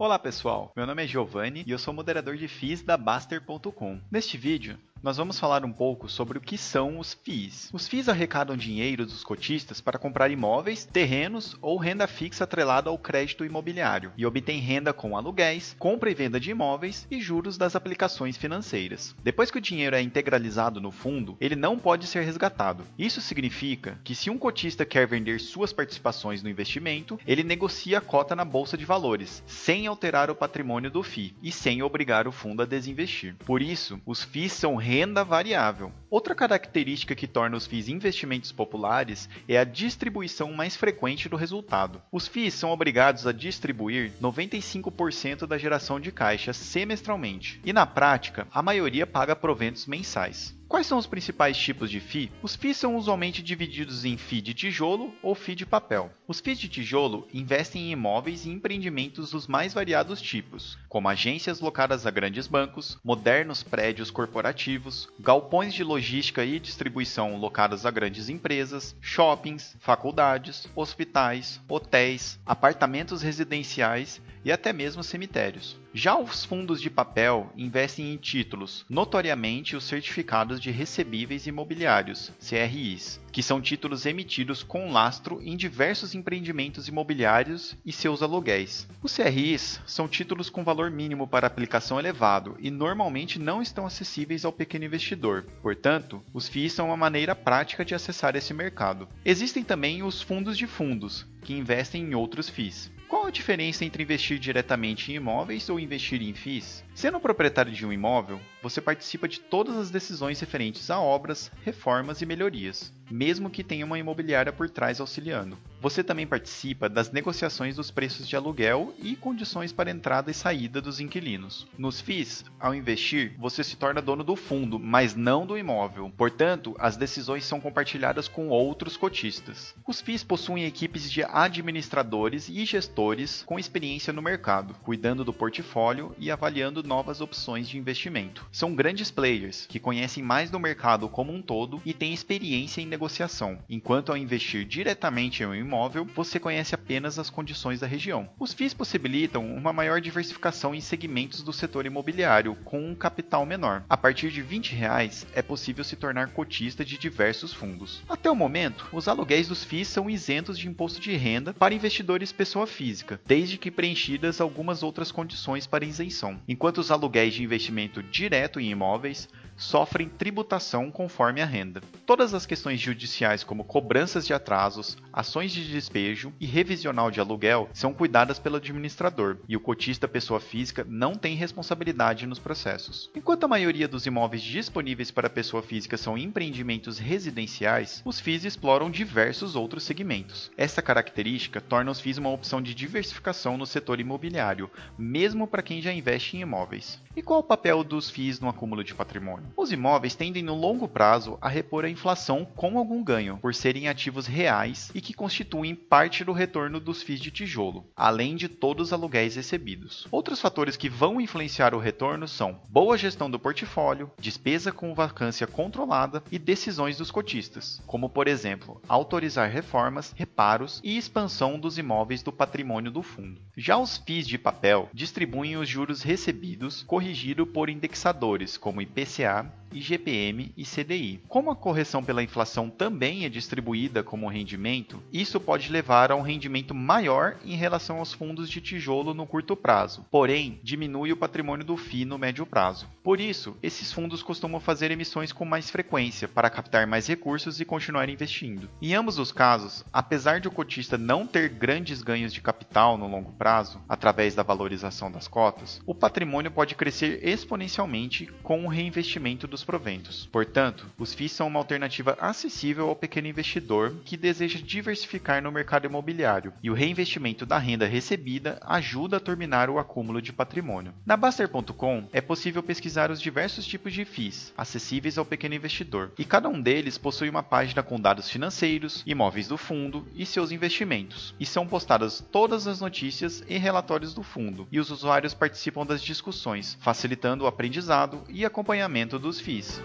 Olá pessoal, meu nome é Giovanni e eu sou moderador de FIIs da Baster.com. Neste vídeo, nós vamos falar um pouco sobre o que são os FIIs. Os FIIs arrecadam dinheiro dos cotistas para comprar imóveis, terrenos ou renda fixa atrelada ao crédito imobiliário e obtêm renda com aluguéis, compra e venda de imóveis e juros das aplicações financeiras. Depois que o dinheiro é integralizado no fundo, ele não pode ser resgatado. Isso significa que se um cotista quer vender suas participações no investimento, ele negocia a cota na bolsa de valores, sem alterar o patrimônio do FII e sem obrigar o fundo a desinvestir. Por isso, os FIIs são renda variável. Outra característica que torna os FIIs investimentos populares é a distribuição mais frequente do resultado. Os FIIs são obrigados a distribuir 95% da geração de caixa semestralmente, e na prática, a maioria paga proventos mensais. Quais são os principais tipos de FII? Os FIIs são usualmente divididos em FII de tijolo ou FII de papel. Os FIIs de tijolo investem em imóveis e empreendimentos dos mais variados tipos, como agências locadas a grandes bancos, modernos prédios corporativos, galpões de logística e distribuição locados a grandes empresas, shoppings, faculdades, hospitais, hotéis, apartamentos residenciais e até mesmo cemitérios. Já os fundos de papel investem em títulos, notoriamente os certificados de recebíveis imobiliários, CRIs, que são títulos emitidos com lastro em diversos empreendimentos imobiliários e seus aluguéis. Os CRIs são títulos com valor mínimo para aplicação elevado e normalmente não estão acessíveis ao pequeno investidor. Portanto, os FIIs são uma maneira prática de acessar esse mercado. Existem também os fundos de fundos, que investem em outros FIIs. Qual a diferença entre investir diretamente em imóveis ou investir em FIIs? Sendo proprietário de um imóvel, você participa de todas as decisões referentes a obras, reformas e melhorias, mesmo que tenha uma imobiliária por trás auxiliando. Você também participa das negociações dos preços de aluguel e condições para entrada e saída dos inquilinos. Nos FIIs, ao investir, você se torna dono do fundo, mas não do imóvel. Portanto, as decisões são compartilhadas com outros cotistas. Os FIIs possuem equipes de administradores e gestores com experiência no mercado, cuidando do portfólio e avaliando novas opções de investimento. São grandes players que conhecem mais do mercado como um todo e têm experiência em negociação, enquanto ao investir diretamente em um imóvel, você conhece apenas as condições da região. Os FIIs possibilitam uma maior diversificação em segmentos do setor imobiliário com um capital menor. A partir de 20 reais é possível se tornar cotista de diversos fundos. Até o momento, os aluguéis dos FIIs são isentos de imposto de renda para investidores pessoa física, desde que preenchidas algumas outras condições para isenção. Enquanto os aluguéis de investimento direto em imóveis sofrem tributação conforme a renda. Todas as questões judiciais, como cobranças de atrasos, ações de despejo e revisional de aluguel, são cuidadas pelo administrador, e o cotista pessoa física não tem responsabilidade nos processos. Enquanto a maioria dos imóveis disponíveis para pessoa física são empreendimentos residenciais, os FIIs exploram diversos outros segmentos. Essa característica torna os FIIs uma opção de diversificação no setor imobiliário, mesmo para quem já investe em imóveis. E qual o papel dos FIIs no acúmulo de patrimônio? Os imóveis tendem no longo prazo a repor a inflação com algum ganho, por serem ativos reais e que constituem parte do retorno dos FIIs de tijolo, além de todos os aluguéis recebidos. Outros fatores que vão influenciar o retorno são boa gestão do portfólio, despesa com vacância controlada e decisões dos cotistas, como por exemplo, autorizar reformas, reparos e expansão dos imóveis do patrimônio do fundo. Já os FIIs de papel distribuem os juros recebidos corrigido por indexadores como IPCA saya IGPM e CDI. Como a correção pela inflação também é distribuída como rendimento, isso pode levar a um rendimento maior em relação aos fundos de tijolo no curto prazo, porém diminui o patrimônio do FI no médio prazo. Por isso, esses fundos costumam fazer emissões com mais frequência para captar mais recursos e continuar investindo. Em ambos os casos, apesar de o cotista não ter grandes ganhos de capital no longo prazo, através da valorização das cotas, o patrimônio pode crescer exponencialmente com o reinvestimento dos proventos. Portanto, os FIIs são uma alternativa acessível ao pequeno investidor que deseja diversificar no mercado imobiliário, e o reinvestimento da renda recebida ajuda a terminar o acúmulo de patrimônio. Na Baster.com é possível pesquisar os diversos tipos de FIIs acessíveis ao pequeno investidor, e cada um deles possui uma página com dados financeiros, imóveis do fundo e seus investimentos, e são postadas todas as notícias e relatórios do fundo, e os usuários participam das discussões, facilitando o aprendizado e acompanhamento dos FIIs difícil.